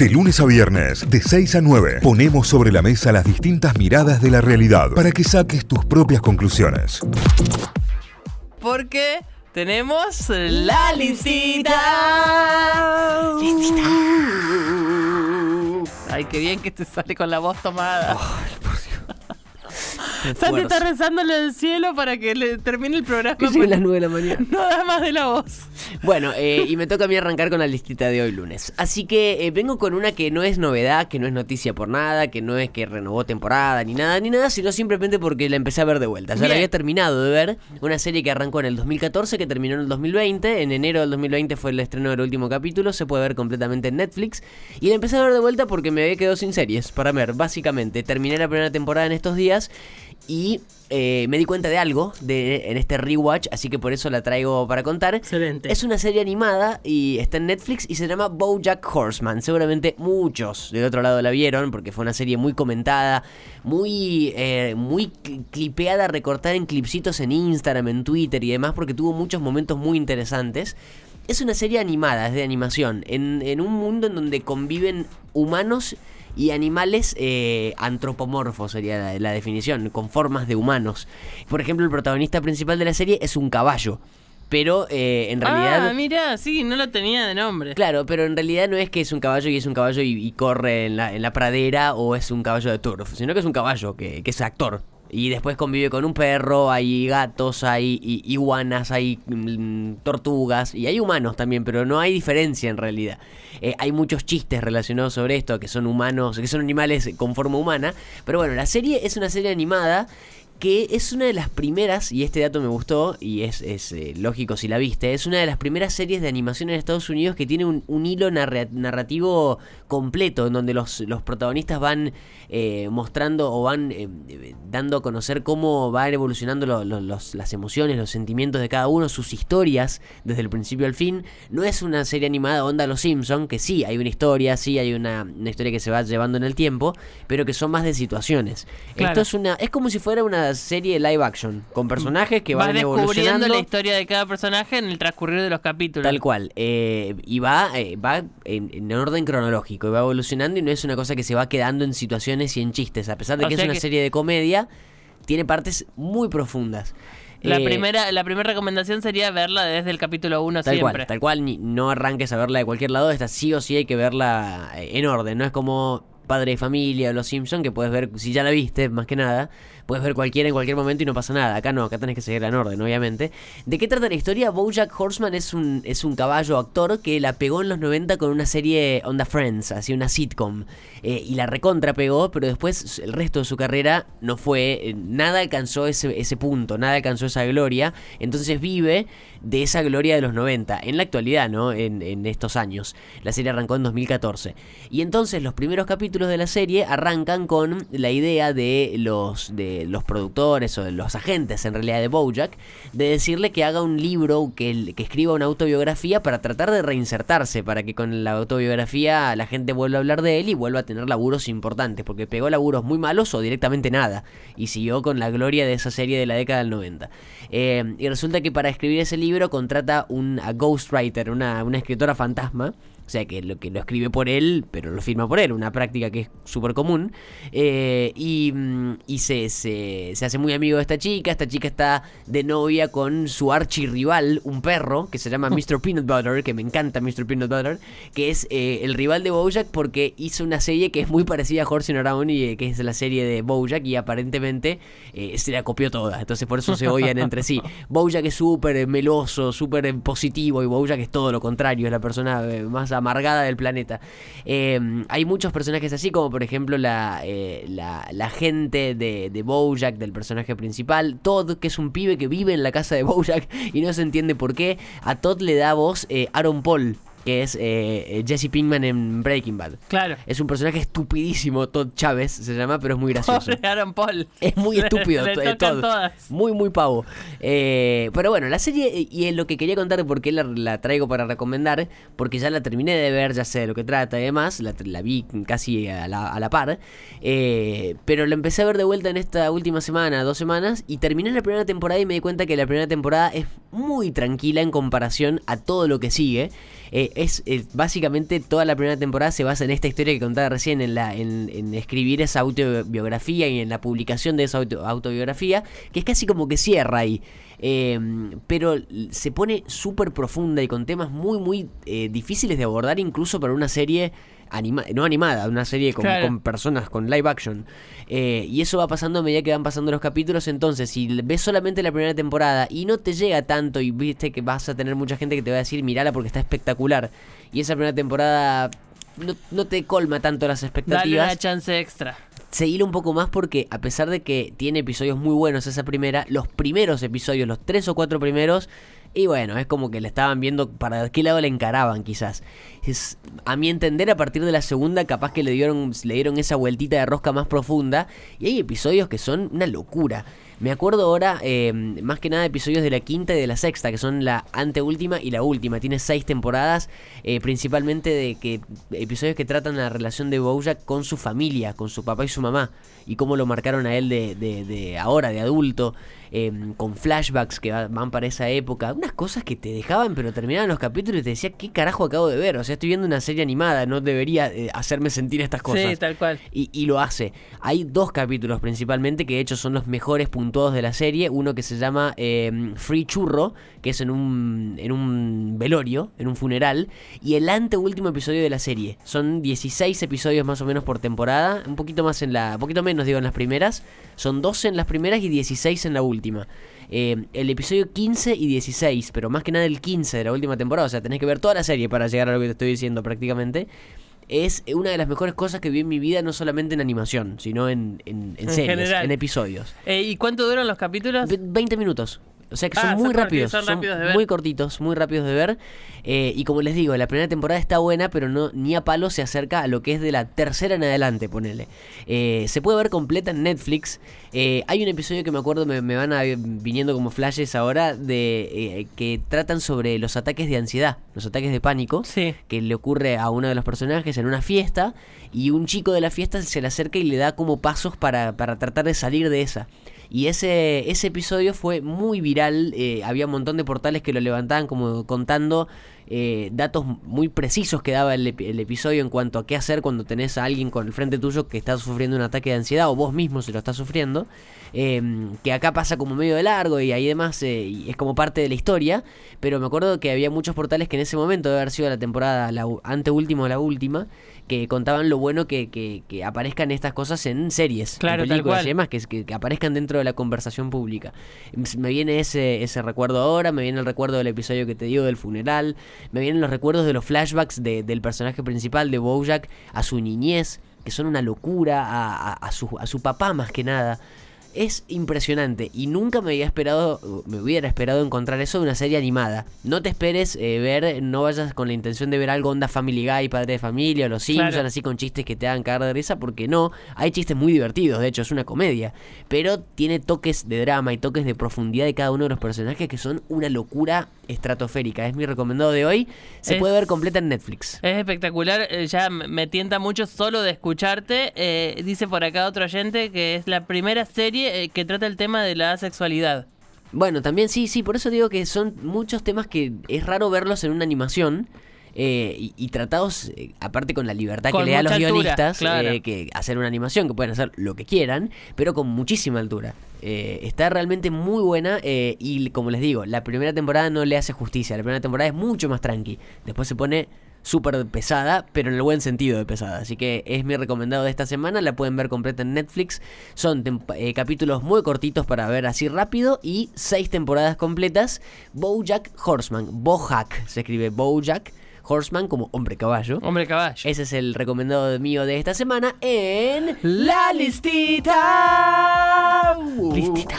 De lunes a viernes, de 6 a 9, ponemos sobre la mesa las distintas miradas de la realidad para que saques tus propias conclusiones. Porque tenemos la listita. Listita. Ay, qué bien que te sale con la voz tomada. Santi está rezándole al cielo para que le termine el programa. Que lleguen las 9 de la mañana. No da más de la voz. Bueno, eh, y me toca a mí arrancar con la listita de hoy lunes. Así que eh, vengo con una que no es novedad, que no es noticia por nada, que no es que renovó temporada ni nada, ni nada, sino simplemente porque la empecé a ver de vuelta. Ya la había terminado de ver. Una serie que arrancó en el 2014, que terminó en el 2020. En enero del 2020 fue el estreno del último capítulo. Se puede ver completamente en Netflix. Y la empecé a ver de vuelta porque me había quedado sin series para ver, básicamente. Terminé la primera temporada en estos días y eh, me di cuenta de algo de, en este rewatch, así que por eso la traigo para contar. Excelente. Es una serie animada y está en Netflix y se llama BoJack Horseman. Seguramente muchos del otro lado la vieron porque fue una serie muy comentada, muy, eh, muy cl- clipeada, recortada en clipsitos en Instagram, en Twitter y demás porque tuvo muchos momentos muy interesantes. Es una serie animada, es de animación, en, en un mundo en donde conviven humanos y animales eh, antropomorfos sería la, la definición, con formas de humanos. Por ejemplo, el protagonista principal de la serie es un caballo, pero eh, en realidad... Ah, mira, sí, no lo tenía de nombre. Claro, pero en realidad no es que es un caballo y es un caballo y, y corre en la, en la pradera o es un caballo de turf, sino que es un caballo que, que es actor. Y después convive con un perro, hay gatos, hay iguanas, hay mm, tortugas y hay humanos también, pero no hay diferencia en realidad. Eh, hay muchos chistes relacionados sobre esto, que son humanos, que son animales con forma humana. Pero bueno, la serie es una serie animada que es una de las primeras, y este dato me gustó, y es, es, eh, lógico si la viste, es una de las primeras series de animación en Estados Unidos que tiene un, un hilo narra- narrativo completo, en donde los, los protagonistas van eh, mostrando o van eh, dando a conocer cómo van evolucionando lo- lo- los- las emociones, los sentimientos de cada uno, sus historias, desde el principio al fin. No es una serie animada onda Los Simpson, que sí, hay una historia, sí, hay una, una historia que se va llevando en el tiempo, pero que son más de situaciones. Claro. Esto es una es como si fuera una serie live action con personajes que Vas van descubriendo evolucionando la historia de cada personaje en el transcurrir de los capítulos. tal cual eh, y va eh, va en, en orden cronológico y va evolucionando y no es una cosa que se va quedando en situaciones y en chistes a pesar de O que es una que- serie de comedia tiene partes muy profundas La, Eh, primera, la primera recomendación sería verla desde el capítulo 1 Tal siempre. cual, tal cual, ni- no arranques a verla de cualquier lado, esta sí o sí hay que verla en orden, no es como Padre de Familia o Los Simpson que puedes ver, si ya la viste, más que nada, puedes ver cualquiera en cualquier momento y no pasa nada, acá no, acá tenés que seguirla en orden, obviamente. ¿De qué trata la historia? Bojack Horseman es un, es un caballo actor que la pegó en los 90 con una serie Onda Friends, así una sitcom, eh, y la recontra pegó, pero después el resto de su carrera no fue, eh, nada alcanzó ese, ese punto, nada alcanzó esa gloria, entonces vive de esa gloria de los 90, en la actualidad, ¿no? En, en estos años. La serie arrancó en 2014. Y entonces los primeros capítulos de la serie arrancan con la idea de los, de los productores o de los agentes en realidad de Bojack de decirle que haga un libro, que, que escriba una autobiografía para tratar de reinsertarse, para que con la autobiografía la gente vuelva a hablar de él y vuelva a tener laburos importantes, porque pegó laburos muy malos o directamente nada, y siguió con la gloria de esa serie de la década del 90. Eh, y resulta que para escribir ese libro contrata un a ghostwriter, una, una escritora fantasma, o sea que lo que lo escribe por él, pero lo firma por él, una práctica que es súper común. Eh, y mm, y se, se, se hace muy amigo de esta chica. Esta chica está de novia con su archirrival, un perro, que se llama Mr. Peanut Butter, que me encanta Mr. Peanut Butter, que es eh, el rival de Bojack porque hizo una serie que es muy parecida a Horsing Around y eh, que es la serie de Bojack y aparentemente se la copió toda. Entonces por eso se odian entre sí. Bojack es súper meloso, súper positivo y Bojack es todo lo contrario, es la persona más amargada del planeta. Eh, hay muchos personajes así, como por ejemplo la, eh, la, gente de, de del personaje principal, Todd, que es un pibe que vive en la casa de Bojack y no se entiende por qué. A Todd le da voz eh, Aaron Paul, que es eh, eh, Jesse Pinkman en Breaking Bad. Claro. Es un personaje estupidísimo, Todd Chávez se llama, pero es muy gracioso. Pobre Aaron Paul. Es muy Le- estúpido le to- tocan Todd. todas. Muy, muy pavo. Eh, pero bueno, la serie, y es lo que quería contar de por qué la, la traigo para recomendar, porque ya la terminé de ver, ya sé de lo que trata y demás, la, la vi casi a la, a la par, eh, pero la empecé a ver de vuelta en esta última semana, dos semanas, y terminé la primera temporada y me di cuenta que la primera temporada es muy tranquila en comparación a todo lo que sigue. Eh, es eh, básicamente toda la primera temporada se basa en esta historia que contaba recién, en, la, en, en escribir esa autobiografía y en la publicación de esa auto- autobiografía, que es casi como que cierra ahí. Eh, pero se pone súper profunda y con temas muy, muy eh, difíciles de abordar, incluso para una serie anima no animada, una serie con, Claro. con personas, con live action. Eh, y eso va pasando a medida que van pasando los capítulos. Entonces, si ves solamente la primera temporada y no te llega tanto y viste que vas a tener mucha gente que te va a decir, mirala porque está espectacular. Y esa primera temporada no, no te colma tanto las Dale expectativas una chance extra. seguir un poco más porque a pesar de que tiene episodios muy buenos esa primera, los primeros episodios, los tres o cuatro primeros, y bueno, es como que le estaban viendo para qué lado le encaraban quizás. Es, a mi entender, a partir de la segunda, capaz que le dieron, le dieron esa vueltita de rosca más profunda, y hay episodios que son una locura. Me acuerdo ahora, eh, más que nada, episodios de la quinta y de la sexta, que son la anteúltima y la última. Tiene seis temporadas, eh, principalmente de que episodios que tratan la relación de Bojack con su familia, con su papá y su mamá, y cómo lo marcaron a él de ahora, de adulto, eh, con flashbacks que va- van para esa época. Unas cosas que te dejaban, pero terminaban los capítulos y te decía, ¿qué carajo acabo de ver? O sea, estoy viendo una serie animada, no debería eh, hacerme sentir estas cosas. Sí, tal cual. Y, y lo hace. Hay dos capítulos principalmente que de hecho son los mejores puntuados de la serie. Uno que se llama eh, Free Churro, que es en un, en un velorio, en un funeral. Y el anteúltimo episodio de la serie. Son 16 episodios más o menos por temporada. Un poquito más en la. Un poquito menos digo en las primeras. Son 12 en las primeras y 16 en la última. Eh, el episodio 15 y 16, pero más que nada el 15 de la última temporada. O sea, tenés que ver toda la serie para llegar a lo que te estoy diciendo prácticamente es una de las mejores cosas que vi en mi vida, no solamente en animación, sino en, en, en En series, general. en episodios. Eh, ¿Y cuánto duran los capítulos? Ve- 20 minutos. O sea que Ah, son son muy rápidos, rápidos, son son, rápidos de ver. muy cortitos, muy rápidos de ver. Eh, y como les digo, la primera temporada está buena, pero no ni a palo se acerca a lo que es de la tercera en adelante, ponele. Eh, se puede ver completa en Netflix. Eh, hay un episodio que me acuerdo, me, me van a, viniendo como flashes ahora, de que tratan sobre los ataques de ansiedad, los ataques de pánico Sí. que le ocurre a uno de los personajes en una fiesta y un chico de la fiesta se le acerca y le da como pasos para, para tratar de salir de esa. Y ese, ese episodio fue muy viral, eh, había un montón de portales que lo levantaban como contando eh, datos muy precisos que daba el, el episodio en cuanto a qué hacer cuando tenés a alguien con el frente tuyo que está sufriendo un ataque de ansiedad o vos mismo se lo estás sufriendo, eh, que acá pasa como medio de largo y ahí demás eh, y es como parte de la historia, pero me acuerdo que había muchos portales que en ese momento, debe haber sido la temporada la anteúltima o la última, que contaban lo bueno que, que, que aparezcan estas cosas en series, Claro, en tal películas cual. y demás, que aparezcan dentro de la conversación pública. Me viene ese, ese recuerdo ahora, me viene el recuerdo del episodio que te digo del funeral, me vienen los recuerdos de los flashbacks de- del personaje principal de Bojack a su niñez, que son una locura, a, a- su, a su papá más que nada. Es impresionante y nunca me había esperado, me hubiera esperado encontrar eso de una serie animada. No te esperes eh, ver, no vayas con la intención de ver algo onda Family Guy, Padre de Familia o Los Simpsons, Claro. así con chistes que te hagan cagar de risa, porque no, hay chistes muy divertidos, de hecho es una comedia, pero tiene toques de drama y toques de profundidad de cada uno de los personajes que son una locura estratosférica. Es mi recomendado de hoy, se Es- puede ver completa en Netflix. Es espectacular, eh, ya me tienta mucho solo de escucharte. Eh, dice por acá otro oyente que es la primera serie eh, que trata el tema de la asexualidad. Bueno, también sí, sí, por eso digo que son muchos temas que es raro verlos en una animación. eh, y, y tratados, eh, aparte con la libertad Con que le da a los altura, guionistas, claro. eh, que hacer una animación, que pueden hacer lo que quieran, pero con muchísima altura. Está realmente muy buena y como les digo, la primera temporada no le hace justicia, la primera temporada es mucho más tranqui, después se pone súper pesada, pero en el buen sentido de pesada. Así que es mi recomendado de esta semana. La pueden ver completa en Netflix. Son eh, capítulos muy cortitos para ver así rápido y seis temporadas completas. Bojack Horseman. Bojack se escribe Bojack Horseman como hombre caballo. Hombre caballo. Ese es el recomendado mío de esta semana en La Listita. Listita.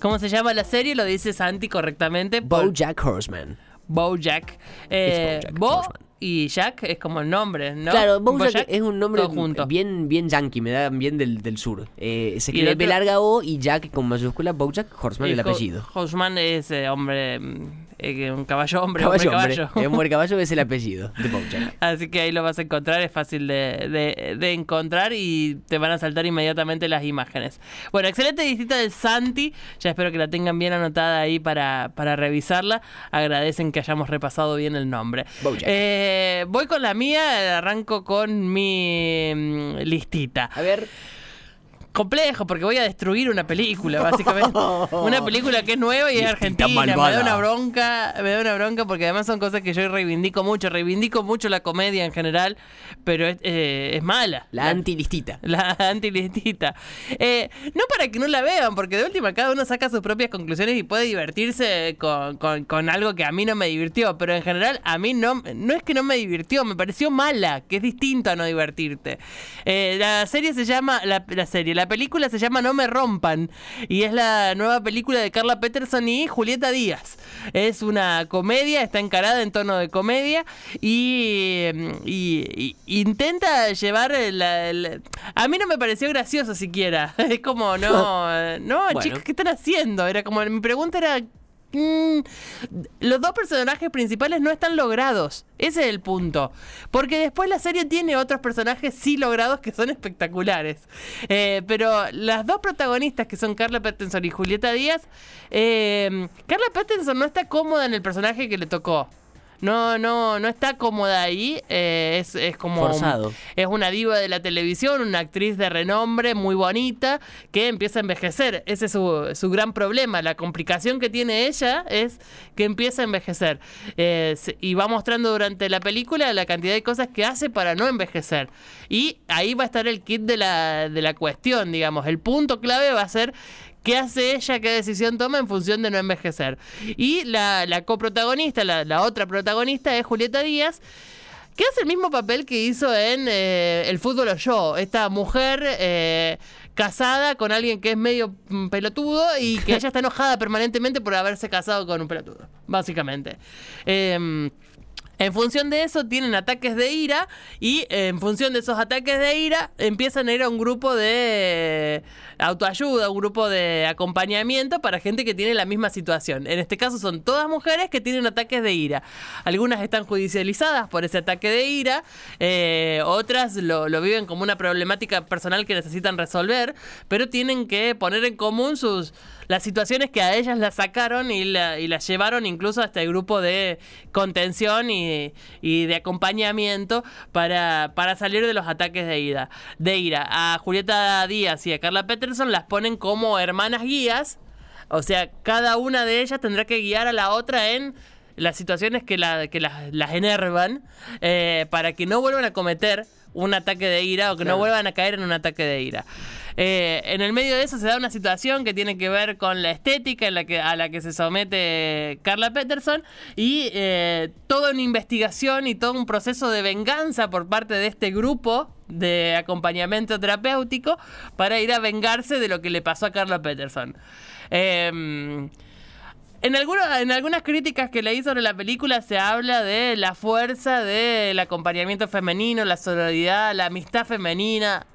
¿Cómo se llama la serie? Lo dice Santi correctamente. Bojack Horseman. Bojack. Eh, Bojack Bo Horseman. Y Jack es como el nombre, ¿no? Claro, Bojack, es un nombre bien bien yankee, me da bien del, del sur. Eh, se el escribe B larga O y Jack con mayúscula, Bojack Horseman el Ho- apellido. Horseman es eh, hombre, mm, eh, un caballo hombre, Caballo, hombre hombre. caballo. Eh, Hombre caballo es el apellido de Bojack. Así que ahí lo vas a encontrar, es fácil de, de- de encontrar y te van a saltar inmediatamente las imágenes. Bueno, excelente visita del Santi, ya espero que la tengan bien anotada ahí para, para revisarla. Agradecen que hayamos repasado bien el nombre. Bojack. Eh, voy con la mía, arranco con mi mm, listita. A ver, Complejo, porque voy a destruir una película, básicamente. una película que es nueva y es argentina. Me da una bronca, me da una bronca porque además son cosas que yo reivindico mucho. Reivindico mucho la comedia en general, pero es, eh, es mala. la antilistita. La antilistita. Eh, no para que no la vean, porque de última cada uno saca sus propias conclusiones y puede divertirse con, con- con algo que a mí no me divirtió. Pero en general a mí no, no es que no me divirtió, me pareció mala, que es distinto a no divertirte. Eh, la serie se llama, la, la serie, la película se llama No me rompan y es la nueva película de Carla Peterson y Julieta Díaz. Es una comedia, está encarada en tono de comedia y, y- y intenta llevar la, la- A mí no me pareció gracioso siquiera. Es como, no, no, Bueno. chicos, ¿qué están haciendo? Era como, mi pregunta era... mm, los dos personajes principales no están logrados. Ese es el punto. Porque después la serie tiene otros personajes sí logrados que son espectaculares. Eh, pero las dos protagonistas, que son Carla Pattinson y Julieta Díaz, eh, Carla Pattinson no está cómoda en el personaje que le tocó. No, no, no está cómoda ahí. eh, es, es como. Forzado. Es una diva de la televisión, una actriz de renombre, muy bonita, que empieza a envejecer. Ese es su, su gran problema. La complicación que tiene ella es que empieza a envejecer. Eh, y va mostrando durante la película la cantidad de cosas que hace para no envejecer. Y ahí va a estar el kit de la, de la cuestión, digamos. El punto clave va a ser ¿Qué hace ella? ¿Qué decisión toma en función de no envejecer? Y la, la coprotagonista, la, la otra protagonista es Julieta Díaz, que hace el mismo papel que hizo en eh, El fútbol o yo. Esta mujer eh, casada con alguien que es medio mm, pelotudo y que ella está enojada permanentemente por haberse casado con un pelotudo, básicamente. Em, en función de eso tienen ataques de ira y en función de esos ataques de ira empiezan a ir a un grupo de autoayuda, un grupo de acompañamiento para gente que tiene la misma situación. En este caso son todas mujeres que tienen ataques de ira. Algunas están judicializadas por ese ataque de ira, eh, otras lo, lo viven como una problemática personal que necesitan resolver, pero tienen que poner en común sus las situaciones que a ellas las sacaron y, la- y las llevaron incluso hasta el grupo de contención y, y de acompañamiento para, para salir de los ataques de ira. De ira. A Julieta Díaz y a Carla Peterson las ponen como hermanas guías. O sea, cada una de ellas tendrá que guiar a la otra en las situaciones que, la, que las, las enervan eh, para que no vuelvan a cometer un ataque de ira o que no vuelvan a caer en un ataque de ira. Eh, en el medio de eso se da una situación que tiene que ver con la estética en la que, a la que se somete Carla Peterson y eh, toda una investigación y todo un proceso de venganza por parte de este grupo de acompañamiento terapéutico para ir a vengarse de lo que le pasó a Carla Peterson. Em, en, alguna- en algunas críticas que leí sobre la película se habla de la fuerza del acompañamiento femenino, la sororidad, la amistad femenina.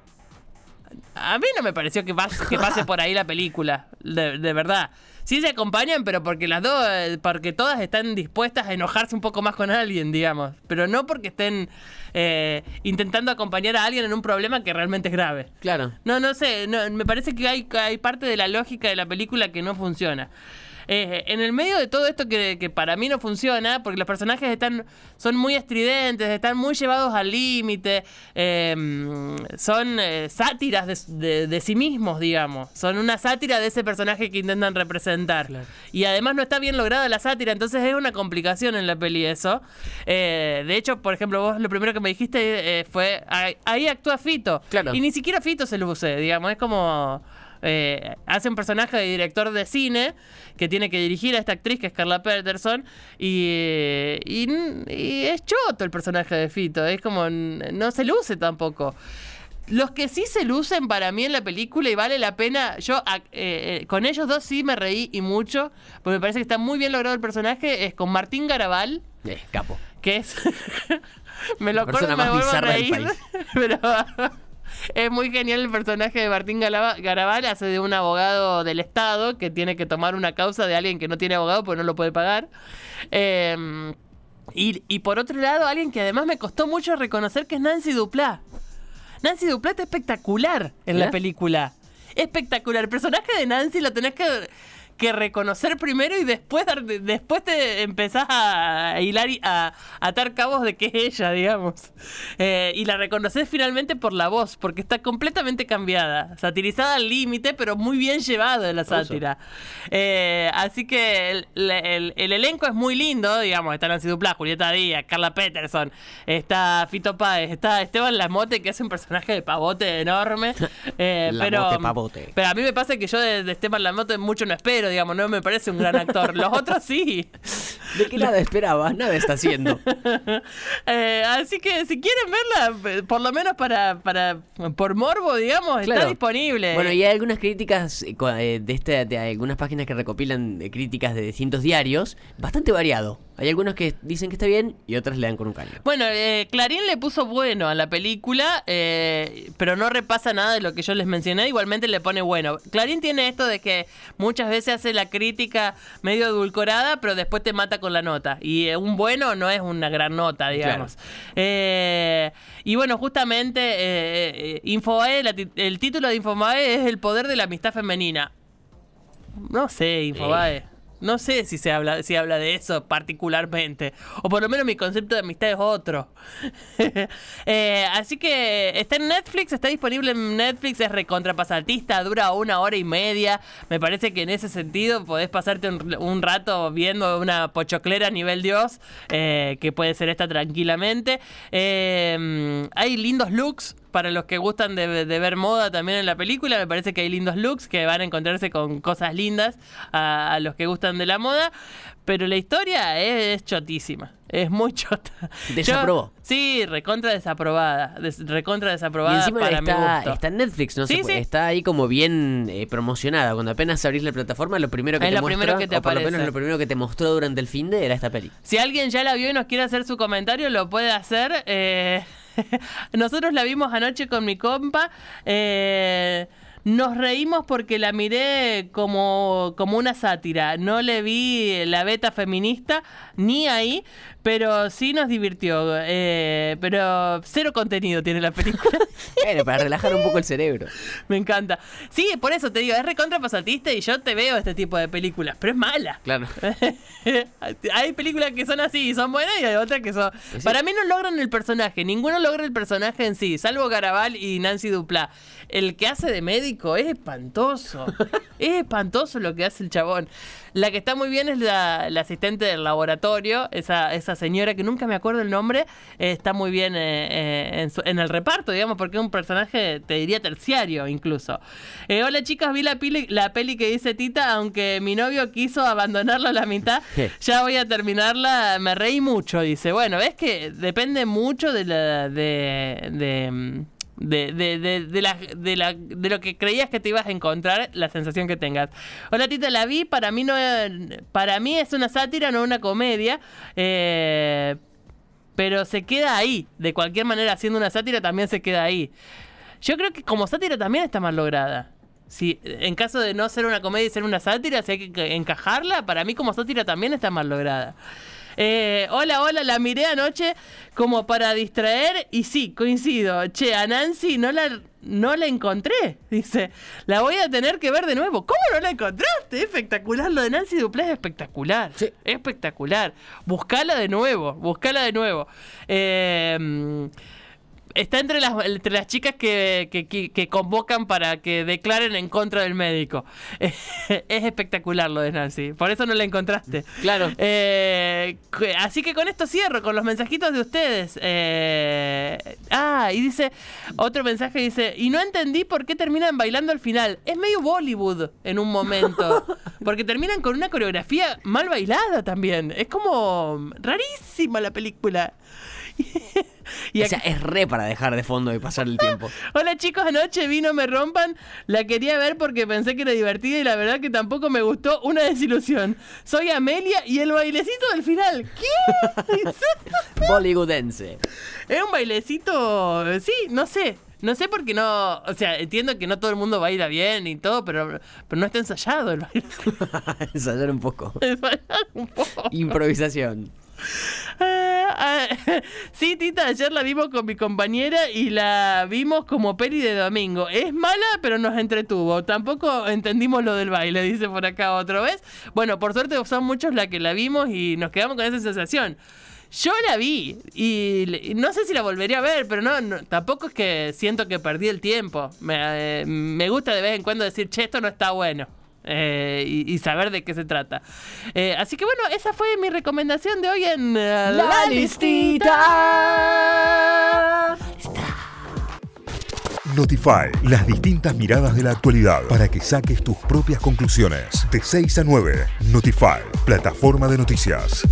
A mí no me pareció que pase, que pase por ahí la película, de, de verdad. Sí se acompañan, pero porque las dos, eh, porque todas están dispuestas a enojarse un poco más con alguien, digamos. Pero no porque estén eh, intentando acompañar a alguien en un problema que realmente es grave. Claro. No, no sé, no, me parece que hay, hay parte de la lógica de la película que no funciona. Eh, en el medio de todo esto que, que para mí no funciona, porque los personajes están son muy estridentes, están muy llevados al límite, eh, son eh, sátiras de, de- de sí mismos, digamos. Son una sátira de ese personaje que intentan representar. Y además no está bien lograda la sátira, entonces es una complicación en la peli eso. De hecho, por ejemplo, vos lo primero que me dijiste fue, ahí, ahí actúa Fito. Claro. Y ni siquiera Fito se luce, digamos, es como... eh, hace un personaje de director de cine que tiene que dirigir a esta actriz que es Carla Peterson y, y, y es choto el personaje de Fito, es como no se luce tampoco. Los que sí se lucen para mí en la película y vale la pena, yo eh, eh, con ellos dos sí me reí y mucho, porque me parece que está muy bien logrado el personaje, es con Martín Garabal, Eh, capo. que es... me lo acuerdo me vuelvo a reír. Pero es muy genial el personaje de Martín Garabal, hace de un abogado del Estado que tiene que tomar una causa de alguien que no tiene abogado porque no lo puede pagar. Eh, y, y por otro lado, alguien que además me costó mucho reconocer que es Nancy Duplá. Nancy Duplá está espectacular en la película. Espectacular. El personaje de Nancy lo tenés que, que reconocer primero y después, dar- después te empezás a hilar y a, a atar cabos de que es ella, digamos. Eh, y la reconoces finalmente por la voz, porque está completamente cambiada. Satirizada al límite, pero muy bien llevado de la sátira. Eh, así que el, el- el elenco es muy lindo, digamos. Está Nancy Duplá, Julieta Díaz, Carla Peterson, está Fito Páez, está Esteban Lamote, que es un personaje de pavote enorme. Eh, pero, pavote. pero a mí me pasa que yo de, de Esteban Lamote mucho no espero, digamos, no me parece un gran actor. Los otros sí. ¿De qué nada esperabas? Nada está haciendo. Eh, así que si quieren verla, eh, por lo menos para, para por morbo, digamos, está disponible. Bueno, y hay algunas críticas eh, de, este, de algunas páginas que recopilan críticas de distintos diarios, bastante variado. Hay algunos que dicen que está bien y otras le dan con un caño. Bueno, eh, Clarín le puso bueno a la película, eh, pero no repasa nada de lo que yo les mencioné, igualmente le pone bueno. Clarín tiene esto de que muchas veces hace la crítica medio edulcorada, pero después te mata con la nota. Y eh, un bueno no es una gran nota, digamos. Eh, y bueno, justamente Infobae, la el título de Infobae es El poder de la amistad femenina. No sé, Infobae. No sé si se habla, si habla de eso particularmente. O por lo menos mi concepto de amistad es otro. Eh, así que está en Netflix, está disponible en Netflix, es recontrapasatista, dura una hora y media. Me parece que en ese sentido podés pasarte un, rato viendo una pochoclera a nivel Dios, eh, que puede ser esta tranquilamente. Eh, hay lindos looks para los que gustan de, de ver moda también en la película, me parece que hay lindos looks que van a encontrarse con cosas lindas a, a los que gustan de la moda. Pero la historia es, es chotísima, es muy chota. Yo- Desaprobó. sí, recontra desaprobada, des- recontra Y desaprobada encima para mi está, en Netflix, ¿no? Se Sí, puede- sí. Está ahí como bien eh, promocionada. Cuando apenas abrís la plataforma, lo primero que Es te lo muestra, primero que te o por lo menos aparece. lo primero que te mostró durante el fin de era esta peli. Si alguien ya la vio y nos quiere hacer su comentario, lo puede hacer. eh, nosotros la vimos anoche con mi compa. eh, nos reímos porque la miré como, como una sátira. No le vi la beta feminista ni ahí, pero sí nos divirtió. eh, pero cero contenido tiene la película. Bueno, para relajar un poco el cerebro. Me encanta. Sí, por eso te digo, es recontra pasatista y yo te veo este tipo de películas, pero es mala. Claro. hay películas que son así y son buenas y hay otras que son... Sí. Para mí no logran el personaje, ninguno logra el personaje en sí, salvo Garabal y Nancy Duplá. El que hace de médico es espantoso. es espantoso lo que hace el chabón. La que está muy bien es la, la asistente del laboratorio, esa, esa señora que nunca me acuerdo el nombre, eh, está muy bien eh, eh, en, su- en el reparto, digamos, porque es un personaje, te diría, terciario incluso. Eh, hola chicas, vi la peli, la peli que dice Tita, aunque mi novio quiso abandonarla a la mitad, ya voy a terminarla, me reí mucho, dice. Bueno, ves que depende mucho de la... de, de mm, de, de, de, de la, de, la- de lo que creías que te ibas a encontrar, la sensación que tengas. Hola Tita, la vi, para mí no para mí es una sátira, no una comedia. Eh, pero se queda ahí. De cualquier manera, haciendo una sátira también se queda ahí. Yo creo que como sátira también está mal lograda. Si, en caso de no ser una comedia y ser una sátira, si hay que encajarla, para mí como sátira también está mal lograda. Eh, hola, hola, la miré anoche como para distraer y sí, coincido. Che, a Nancy no la, no la encontré. Dice, la voy a tener que ver de nuevo. ¿Cómo no la encontraste? Espectacular, lo de Nancy Duplá es espectacular. Sí. Espectacular. Buscala de nuevo, buscala de nuevo. Eh, Está entre las, entre las chicas que, que- que- que convocan para que declaren en contra del médico. es espectacular lo de Nancy. Por eso no la encontraste. Claro. Eh, así que con esto cierro, con los mensajitos de ustedes. Eh, ah, y dice, otro mensaje dice, y no entendí por qué terminan bailando al final. Es medio Bollywood en un momento. Porque terminan con una coreografía mal bailada también. Es como rarísima la película. Y O sea, es re para dejar de fondo y pasar el tiempo. Hola chicos, anoche vi No Me Rompan. La quería ver porque pensé que era divertida y la verdad que tampoco me gustó. Una desilusión. Soy Amelia y el bailecito del final. ¿Qué? Bollywoodense. es un bailecito. Sí, no sé. No sé por qué no. O sea, entiendo que no todo el mundo baila bien y todo, pero, pero no está ensayado el baile. Ensayar un poco. Un poco. Improvisación. Sí, Tita, ayer la vimos con mi compañera y la vimos como peli de domingo. Es mala, pero nos entretuvo. Tampoco entendimos lo del baile, dice por acá otra vez. Bueno, por suerte son muchos la que la vimos y nos quedamos con esa sensación. Yo la vi y no sé si la volvería a ver, pero no, no- tampoco es que siento que perdí el tiempo. Me, eh, me gusta de vez en cuando decir, che, esto no está bueno. Eh, y, y saber de qué se trata. Eh, así que bueno, esa fue mi recomendación de hoy en eh, La, Listita. Notify, las distintas miradas de la actualidad para que saques tus propias conclusiones. De 6 a 9, Notify, plataforma de noticias.